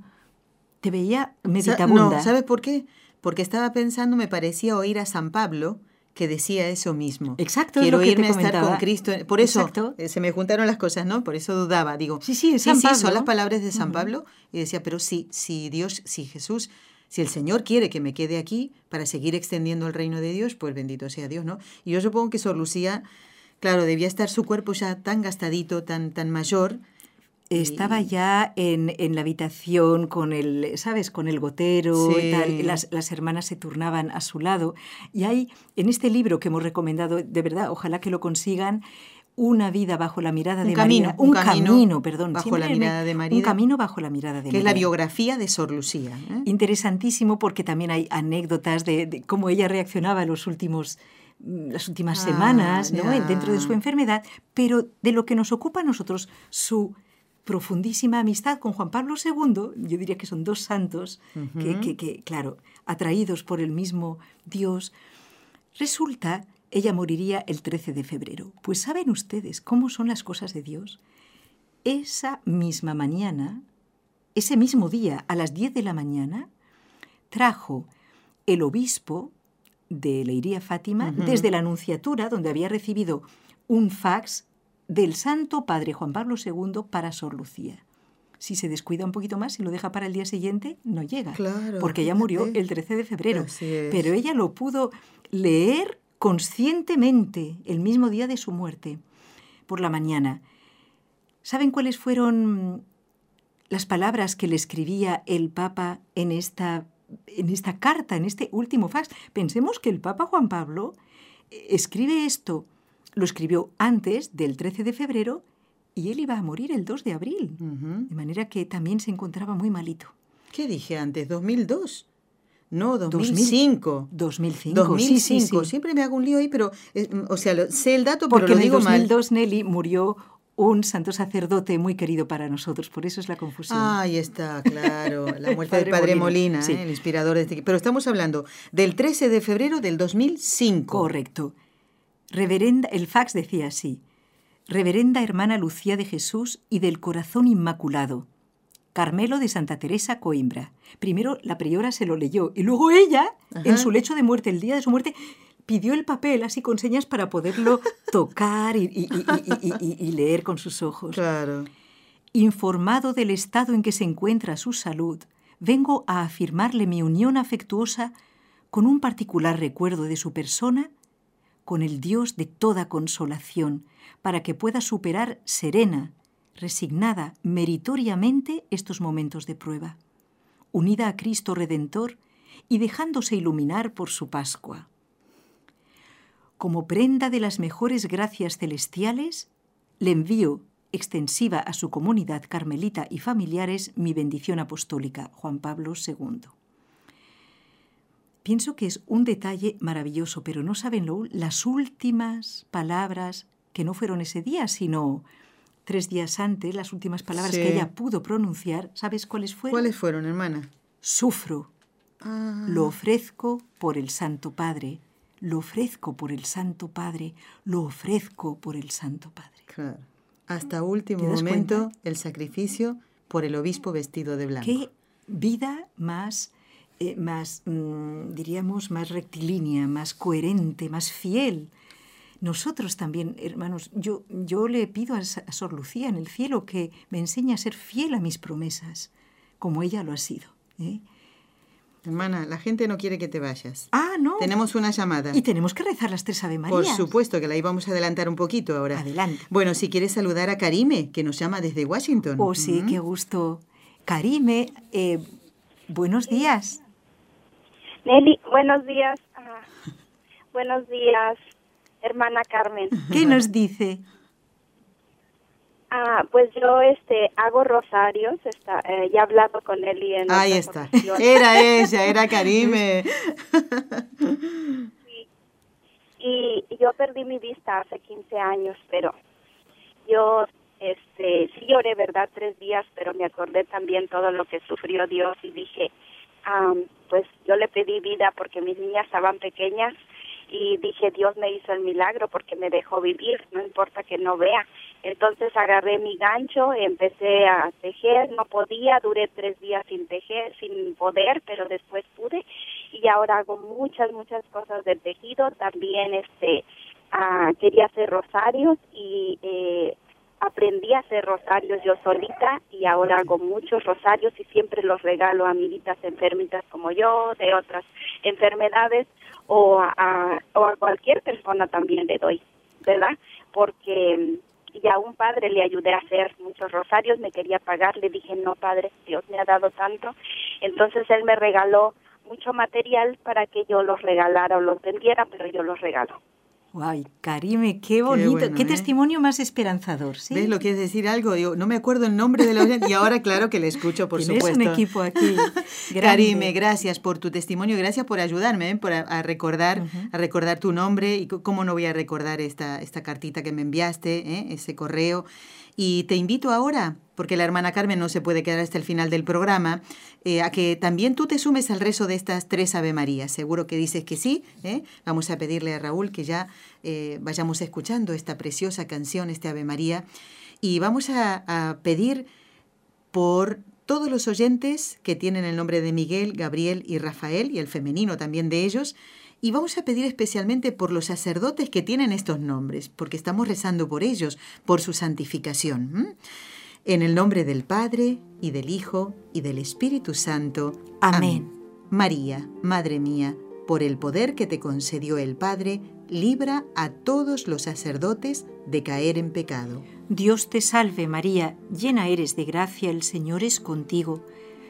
te veía meditabunda. No, ¿sabes por qué? Porque estaba pensando, me parecía oír a San Pablo que decía eso mismo. Exacto, Quiero es lo que irme te a estar con. Cristo. Por eso Exacto. eh, se me juntaron las cosas, ¿no? Por eso dudaba. Digo, Sí, sí, San sí, Pablo. son las palabras de San. Pablo. Y decía, pero sí, si Dios, si Jesús, si el Señor quiere que me quede aquí para seguir extendiendo el reino de Dios, pues bendito sea Dios, ¿no? Y yo supongo que Sor Lucía, claro, debía estar su cuerpo ya tan gastadito, tan, tan mayor. Estaba ya en, en la habitación con el, ¿sabes? Con el gotero Sí. y tal. Las, las hermanas se turnaban a su lado. Y hay, en este libro que hemos recomendado, de verdad, ojalá que lo consigan, una vida bajo la mirada Un de camino, María. un camino perdón. bajo siempre la me- mirada de María. Un camino bajo la mirada de que es la María. biografía de Sor Lucía. ¿eh? Interesantísimo porque también hay anécdotas de, de cómo ella reaccionaba en los últimos mm, las últimas Ah, semanas ¿no? ya. dentro de su enfermedad, pero de lo que nos ocupa a nosotros su profundísima amistad con Juan Pablo II, yo diría que son dos santos que, Ujú. que- que, claro, atraídos por el mismo Dios, resulta, ella moriría el 13 de febrero. Pues saben ustedes cómo son las cosas de Dios. Esa misma mañana, ese mismo día, a las 10 de la mañana, trajo el obispo de Leiría Fátima desde la Anunciatura, donde había recibido un fax del Santo Padre Juan Pablo II para Sor Lucía. Si se descuida un poquito más y lo deja para el día siguiente, no llega. Claro, porque ella murió el 13 de febrero. Pero ella lo pudo leer conscientemente el mismo día de su muerte, por la mañana. ¿Saben cuáles fueron las palabras que le escribía el Papa en esta, en esta carta, en este último fax? Pensemos que el Papa Juan Pablo eh, escribe esto, lo escribió antes del 13 de febrero y él iba a morir el 2 de abril. Ujú. De manera que también se encontraba muy malito. ¿Qué dije antes? ¿2002? No, 2000. 2005. 2005, 2005. sí, sí, sí. Siempre me hago un lío ahí, pero, eh, o sea, lo- sé el dato, Porque pero lo en digo mal. 2002, Nelly, murió un santo sacerdote muy querido para nosotros, por eso es la confusión. Ahí está, claro, la muerte del padre Molina, Molina. ¿eh? el inspirador de este... Pero estamos hablando del 13 de febrero del 2005. Correcto. Reverenda, el fax decía así: Reverenda hermana Lucía de Jesús y del Corazón Inmaculado. Carmelo de Santa Teresa Coimbra. Primero la priora se lo leyó y luego ella, Ajá. en su lecho de muerte, el día de su muerte, pidió el papel así con señas para poderlo tocar y, y- y- y- y- y- y leer con sus ojos. Claro. Informado del estado en que se encuentra su salud, vengo a afirmarle mi unión afectuosa con un particular recuerdo de su persona, con el Dios de toda consolación, para que pueda superar serena, resignada, meritoriamente estos momentos de prueba, unida a Cristo Redentor y dejándose iluminar por su Pascua. Como prenda de las mejores gracias celestiales, le envío extensiva a su comunidad carmelita y familiares mi bendición apostólica, Juan Pablo II. Pienso que es un detalle maravilloso, pero no saben lo, las últimas palabras, que no fueron ese día, sino tres días antes, las últimas palabras Sí. que ella pudo pronunciar, ¿sabes cuáles fueron? ¿Cuáles fueron, hermana? Sufro, Ah, lo ofrezco por el Santo Padre, lo ofrezco por el Santo Padre, lo ofrezco por el Santo Padre. claro. Hasta último ¿Te das momento, cuenta? el sacrificio por el obispo vestido de blanco. Qué vida más, eh, más mm, diríamos, más rectilínea, más coherente, más fiel. Nosotros también, hermanos, yo, yo le pido a, a Sor Lucía en el cielo que me enseñe a ser fiel a mis promesas, como ella lo ha sido. ¿eh? Hermana, la gente no quiere que te vayas. Ah, no. Tenemos una llamada. Y tenemos que rezar las tres Ave Por Marías. supuesto que la íbamos a adelantar un poquito ahora. Adelante. Bueno, si quieres saludar a Karime, que nos llama desde Washington. Oh, sí, Mm. qué gusto. Karime, eh, buenos días. Nelly, buenos días. ah, buenos días, hermana Carmen. ¿Qué nos dice? Ah, pues yo este hago rosarios, está, eh, ya he hablado con Eli en Ahí está. Era ella, era Karime. y yo perdí mi vista hace 15 años, pero yo este sí lloré, ¿verdad? Tres días, pero me acordé también todo lo que sufrió Dios y dije, am, pues yo le pedí vida porque mis niñas estaban pequeñas y dije, Dios me hizo el milagro porque me dejó vivir, no importa que no vea. Entonces agarré mi gancho, empecé a tejer, no podía, duré tres días sin tejer, sin poder, pero después pude y ahora hago muchas, muchas cosas de tejido. También este ah, quería hacer rosarios y eh, aprendí a hacer rosarios yo solita y ahora hago muchos rosarios y siempre los regalo a amiguitas enfermitas como yo, de otras enfermedades o a, o a cualquier persona también le doy, ¿verdad? Porque y a un padre le ayudé a hacer muchos rosarios, me quería pagar, le dije, no padre, Dios me ha dado tanto. Entonces él me regaló mucho material para que yo los regalara o los vendiera, pero yo los regalo. Ay, Karime, qué bonito, qué, ¿eh? testimonio más esperanzador, ¿sí? ¿Ves lo que es decir algo? Yo no me acuerdo el nombre de la y ahora claro que le escucho, por supuesto. un equipo aquí. Karime, gracias por tu testimonio, gracias por ayudarme, ¿eh? por a, recordar, a recordar tu nombre y cómo no voy a recordar esta, esta cartita que me enviaste, ¿eh? ese correo. Y te invito ahora, porque la hermana Carmen no se puede quedar hasta el final del programa, eh, a que también tú te sumes al rezo de estas tres Ave Marías. Seguro que dices que sí. ¿eh? Vamos a pedirle a Raúl que ya eh, vayamos escuchando esta preciosa canción, este Ave María. Y vamos a, a pedir por todos los oyentes que tienen el nombre de Miguel, Gabriel y Rafael, y el femenino también de ellos, y vamos a pedir especialmente por los sacerdotes que tienen estos nombres, porque estamos rezando por ellos, por su santificación. En el nombre del Padre, y del Hijo, y del Espíritu Santo. Amén. María, Madre mía, por el poder que te concedió el Padre, libra a todos los sacerdotes de caer en pecado. Dios te salve María, llena eres de gracia, el Señor es contigo.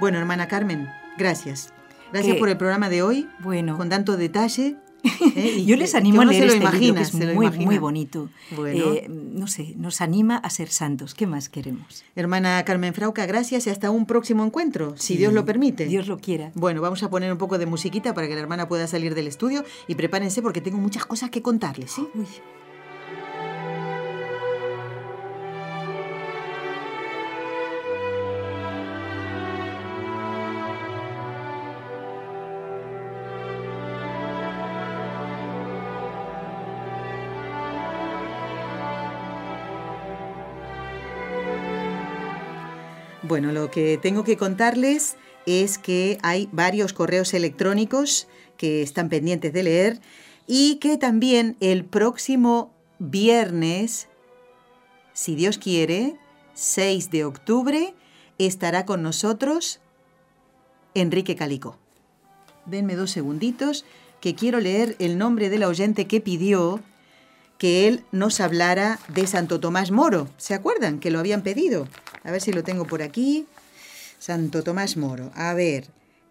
Bueno, hermana Carmen, gracias. Gracias por el programa de hoy. Bueno. Con tanto detalle. ¿eh? Yo les animo a leer este libro, que es muy, muy bonito. Eh, no sé, nos anima a ser santos. ¿Qué más queremos? Hermana Carmen Frauca, gracias y hasta un próximo encuentro, si Dios lo permite. Dios lo quiera. Bueno, vamos a poner un poco de musiquita para que la hermana pueda salir del estudio y prepárense porque tengo muchas cosas que contarles. ¿sí? Bueno, lo que tengo que contarles es que hay varios correos electrónicos que están pendientes de leer y que también el próximo viernes, si Dios quiere, 6 de octubre, estará con nosotros Enrique Calico. Denme dos segunditos que quiero leer el nombre de la oyente que pidió que él nos hablara de Santo Tomás Moro. ¿Se acuerdan que lo habían pedido? A ver si lo tengo por aquí. Santo Tomás Moro. A ver.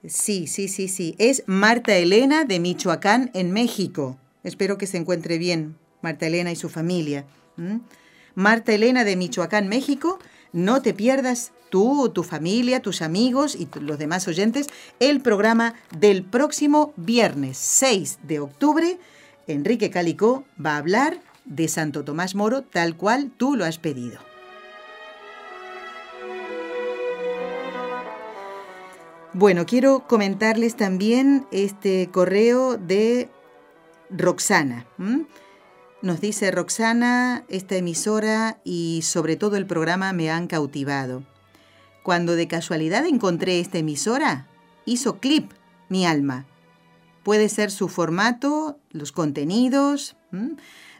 Sí, sí, sí, sí. Es Marta Elena de Michoacán, en México. Espero que se encuentre bien Marta Elena y su familia. Marta Elena de Michoacán, México. No te pierdas tú, tu familia, tus amigos y los demás oyentes el programa del próximo viernes 6 de octubre Enrique Calicó va a hablar de Santo Tomás Moro, tal cual tú lo has pedido. Bueno, quiero comentarles también este correo de Roxana. Nos dice Roxana, esta emisora y sobre todo el programa me han cautivado. Cuando de casualidad encontré esta emisora, hizo clip mi alma. Puede ser su formato, los contenidos.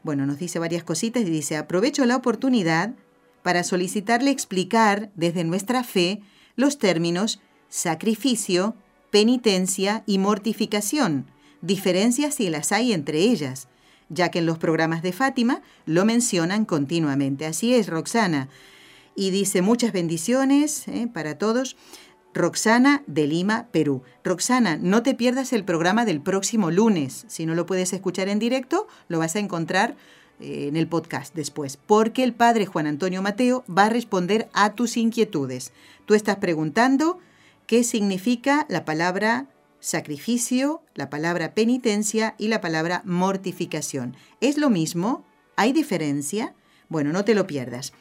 Bueno, nos dice varias cositas y dice, aprovecho la oportunidad para solicitarle explicar desde nuestra fe los términos sacrificio, penitencia y mortificación, diferencias si las hay entre ellas, ya que en los programas de Fátima lo mencionan continuamente. Así es, Roxana. Y dice muchas bendiciones ¿eh? para todos. Roxana de Lima, Perú. Roxana, no te pierdas el programa del próximo lunes. Si no lo puedes escuchar en directo, lo vas a encontrar en el podcast después, porque el padre Juan Antonio Mateo va a responder a tus inquietudes. Tú estás preguntando qué significa la palabra sacrificio, la palabra penitencia y la palabra mortificación. ¿Es lo mismo? ¿Hay diferencia? Bueno, no te lo pierdas.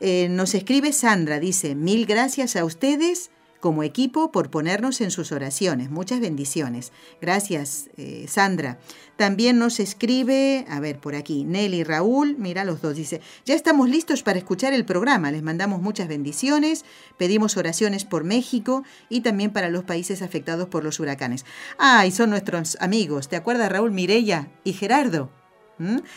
Eh, nos escribe Sandra, dice, mil gracias a ustedes como equipo por ponernos en sus oraciones. Muchas bendiciones. Gracias, eh, Sandra. También nos escribe, a ver, por aquí, Nelly Raúl, mira los dos, dice, ya estamos listos para escuchar el programa. Les mandamos muchas bendiciones, pedimos oraciones por México y también para los países afectados por los huracanes. Ah, y son nuestros amigos. ¿Te acuerdas, Raúl, Mireya y Gerardo?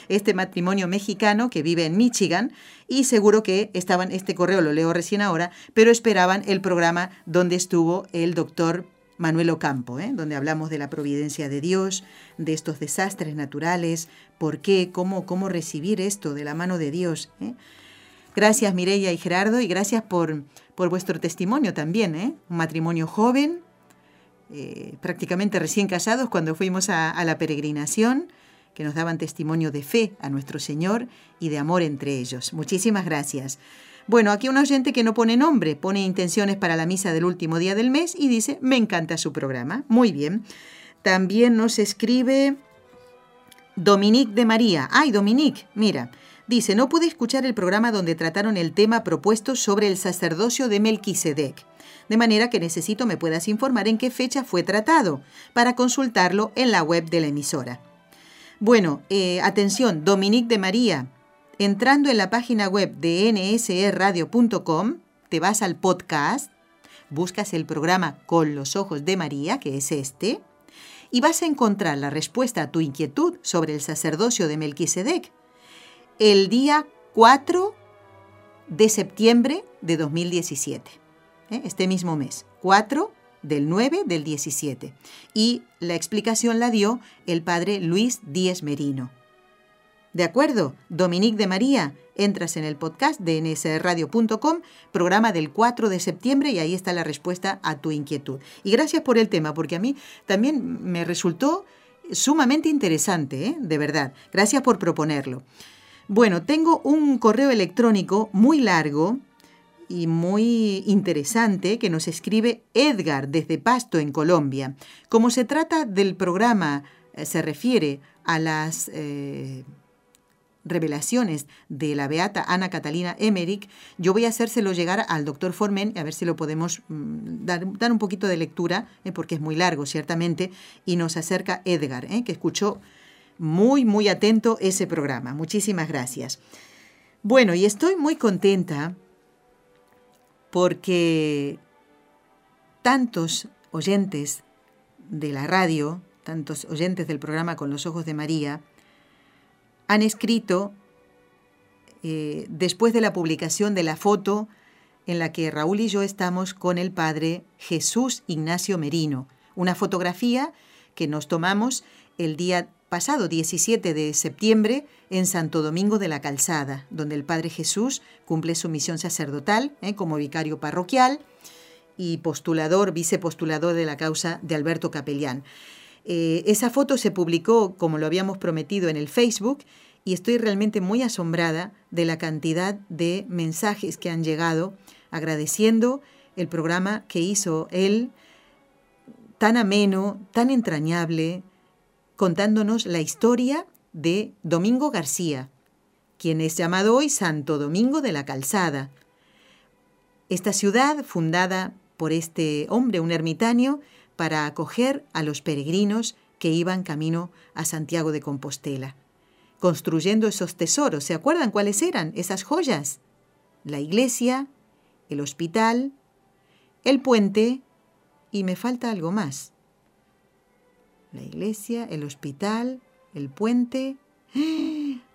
Este matrimonio mexicano que vive en Michigan y seguro que estaban, este correo lo leo recién ahora, pero esperaban el programa donde estuvo el doctor Manuel Ocampo, ¿eh? donde hablamos de la providencia de Dios, de estos desastres naturales, por qué, cómo, cómo recibir esto de la mano de Dios. ¿eh? Gracias Mireya y Gerardo y gracias por, por vuestro testimonio también, ¿eh? un matrimonio joven, prácticamente recién casados cuando fuimos a la peregrinación que nos daban testimonio de fe a nuestro Señor y de amor entre ellos. Muchísimas gracias. Bueno, aquí un oyente que no pone nombre, pone intenciones para la misa del último día del mes y dice, me encanta su programa. Muy bien. También nos escribe Dominique de María. Ay, Dominique, mira. Dice, no pude escuchar el programa donde trataron el tema propuesto sobre el sacerdocio de Melquisedec. De manera que necesito me puedas informar en qué fecha fue tratado, para consultarlo en la web de la emisora. Bueno, eh, atención, Dominique de María, entrando en la página web de nsradio.com, te vas al podcast, buscas el programa Con los Ojos de María, que es este, y vas a encontrar la respuesta a tu inquietud sobre el sacerdocio de Melquisedec el día 4 de septiembre de 2017, ¿eh? este mismo mes, 4 del 9 del 17. Y la explicación la dio el padre Luis Díez Merino. ¿De acuerdo? Dominique de María, entras en el podcast de nsradio.com, programa del 4 de septiembre y ahí está la respuesta a tu inquietud. Y gracias por el tema, porque a mí también me resultó sumamente interesante, ¿eh? de verdad. Gracias por proponerlo. Bueno, tengo un correo electrónico muy largo y muy interesante que nos escribe Edgar desde Pasto, en Colombia. Como se trata del programa, eh, se refiere a las eh, revelaciones de la beata Ana Catalina Emmerich, yo voy a hacérselo llegar al doctor Formen, a ver si lo podemos mm, dar, un poquito de lectura, eh, porque es muy largo, ciertamente, y nos acerca Edgar, que escuchó muy, muy atento ese programa. Muchísimas gracias. Bueno, y estoy muy contenta porque tantos oyentes de la radio, tantos oyentes del programa Con los Ojos de María, han escrito, eh, después de la publicación de la foto en la que Raúl y yo estamos con el padre Jesús Ignacio Merino, una fotografía que nos tomamos el día pasado 17 de septiembre en Santo Domingo de la Calzada, donde el Padre Jesús cumple su misión sacerdotal ¿eh? como vicario parroquial y postulador, vicepostulador de la causa de Alberto Capellán. Eh, esa foto se publicó, como lo habíamos prometido, en el Facebook y estoy realmente muy asombrada de la cantidad de mensajes que han llegado agradeciendo el programa que hizo él, tan ameno, tan entrañable, contándonos la historia de Domingo García, quien es llamado hoy Santo Domingo de la Calzada. Esta ciudad, fundada por este hombre, un ermitaño, para acoger a los peregrinos que iban camino a Santiago de Compostela, construyendo esos tesoros. ¿Se acuerdan cuáles eran esas joyas? La iglesia, el hospital, el puente y me falta algo más. La iglesia, el hospital, el puente.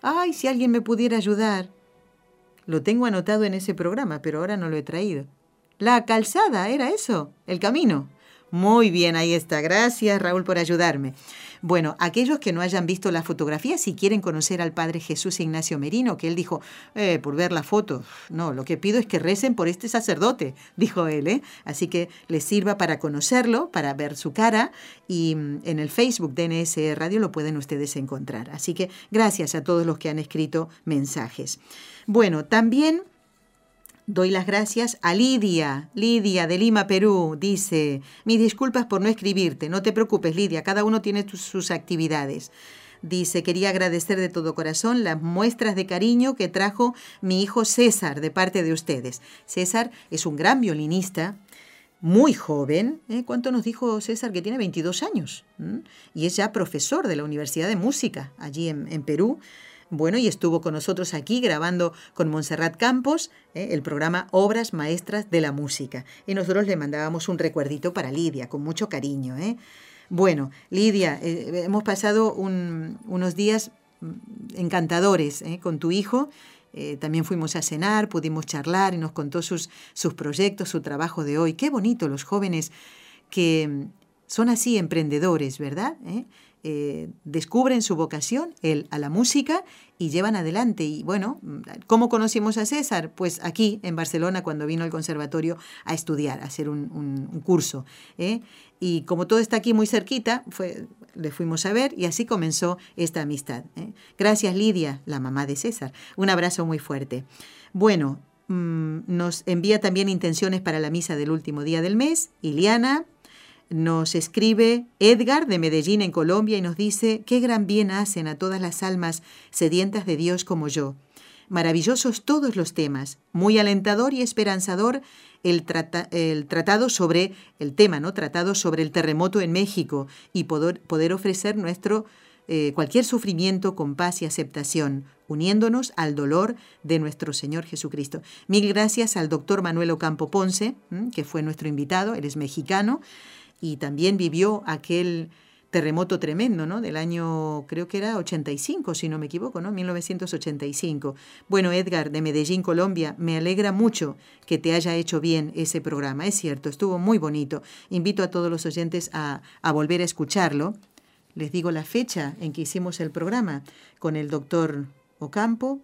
¡Ay, si alguien me pudiera ayudar! Lo tengo anotado en ese programa, pero ahora no lo he traído. La calzada, ¿era eso? El camino. Muy bien, ahí está. Gracias, Raúl, por ayudarme. Bueno, aquellos que no hayan visto la fotografía, si quieren conocer al Padre Jesús Ignacio Merino, que él dijo, eh, por ver la foto, no, lo que pido es que recen por este sacerdote, dijo él, ¿eh? Así que les sirva para conocerlo, para ver su cara, y mm, en el Facebook de NS Radio lo pueden ustedes encontrar. Así que gracias a todos los que han escrito mensajes. Bueno, también Doy las gracias a Lidia, Lidia de Lima, Perú. Dice, mis disculpas por no escribirte. No te preocupes, Lidia, cada uno tiene sus actividades. Dice, quería agradecer de todo corazón las muestras de cariño que trajo mi hijo César de parte de ustedes. César es un gran violinista, muy joven. ¿eh? ¿Cuánto nos dijo César que tiene? 22 años. Y es ya profesor de la Universidad de Música allí en, en Perú. Bueno, y estuvo con nosotros aquí grabando con Montserrat Campos eh, el programa Obras Maestras de la Música. Y nosotros le mandábamos un recuerdito para Lidia, con mucho cariño. ¿eh? Bueno, Lidia, eh, hemos pasado unos días mm, encantadores con tu hijo. también fuimos a cenar, pudimos charlar y nos contó sus, sus proyectos, su trabajo de hoy. Qué bonito los jóvenes que mm, son así emprendedores, ¿verdad? Eh, descubren su vocación el, a la música y llevan adelante. Y bueno, ¿cómo conocimos a César? Pues aquí, en Barcelona, cuando vino al conservatorio a estudiar, a hacer un, curso. ¿eh? Y como todo está aquí muy cerquita, fue, le fuimos a ver y así comenzó esta amistad. ¿eh? Gracias, Lidia, la mamá de César. Un abrazo muy fuerte. Bueno, mm, nos envía también intenciones para la misa del último día del mes, Iliana, nos escribe Edgar de Medellín en Colombia y nos dice, qué gran bien hacen a todas las almas sedientas de Dios como yo. Maravillosos todos los temas, muy alentador y esperanzador el, el tratado sobre el tema, ¿no? Tratado sobre el terremoto en México y poder, poder ofrecer nuestro eh, cualquier sufrimiento con paz y aceptación, uniéndonos al dolor de nuestro Señor Jesucristo. Mil gracias al doctor Manuel Ocampo Ponce, que fue nuestro invitado, él es mexicano, y también vivió aquel terremoto tremendo, ¿no? Del año, creo que era 85, si no me equivoco, ¿no? 1985. Bueno, Edgar, de Medellín, Colombia, me alegra mucho que te haya hecho bien ese programa. Es cierto, estuvo muy bonito. Invito a todos los oyentes a, a volver a escucharlo. Les digo la fecha en que hicimos el programa con el doctor Ocampo.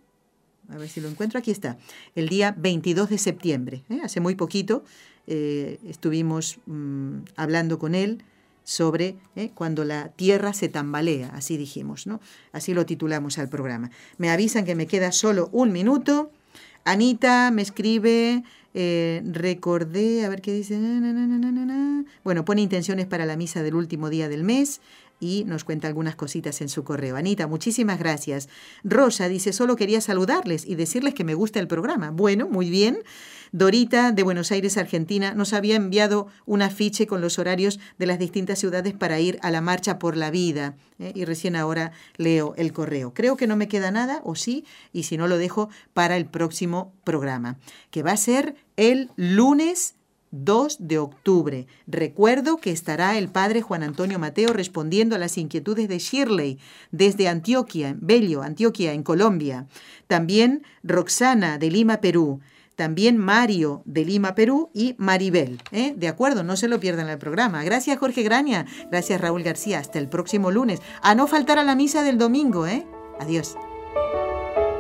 A ver si lo encuentro. Aquí está. El día 22 de septiembre, ¿eh? hace muy poquito eh, estuvimos mm, hablando con él sobre eh, cuando la tierra se tambalea, así dijimos, ¿no? Así lo titulamos al programa. Me avisan que me queda solo un minuto. Anita me escribe, eh, recordé, a ver qué dice. bueno, pone intenciones para la misa del último día del mes y nos cuenta algunas cositas en su correo. Anita, muchísimas gracias. Rosa dice, solo quería saludarles y decirles que me gusta el programa. Bueno, muy bien. Dorita, de Buenos Aires, Argentina, nos había enviado un afiche con los horarios de las distintas ciudades para ir a la marcha por la vida. ¿eh? Y recién ahora leo el correo. Creo que no me queda nada, o sí, y si no lo dejo para el próximo programa, que va a ser el lunes 2 de octubre. Recuerdo que estará el padre Juan Antonio Mateo respondiendo a las inquietudes de Shirley desde Antioquia, Bello, Antioquia, en Colombia. También Roxana de Lima, Perú. También Mario de Lima, Perú y Maribel. ¿eh? De acuerdo, no se lo pierdan el programa. Gracias Jorge Graña, gracias Raúl García. Hasta el próximo lunes. A no faltar a la misa del domingo. ¿eh? Adiós.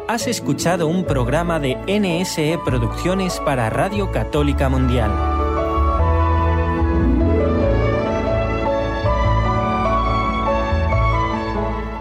Has escuchado un programa de NSE Producciones para Radio Católica Mundial.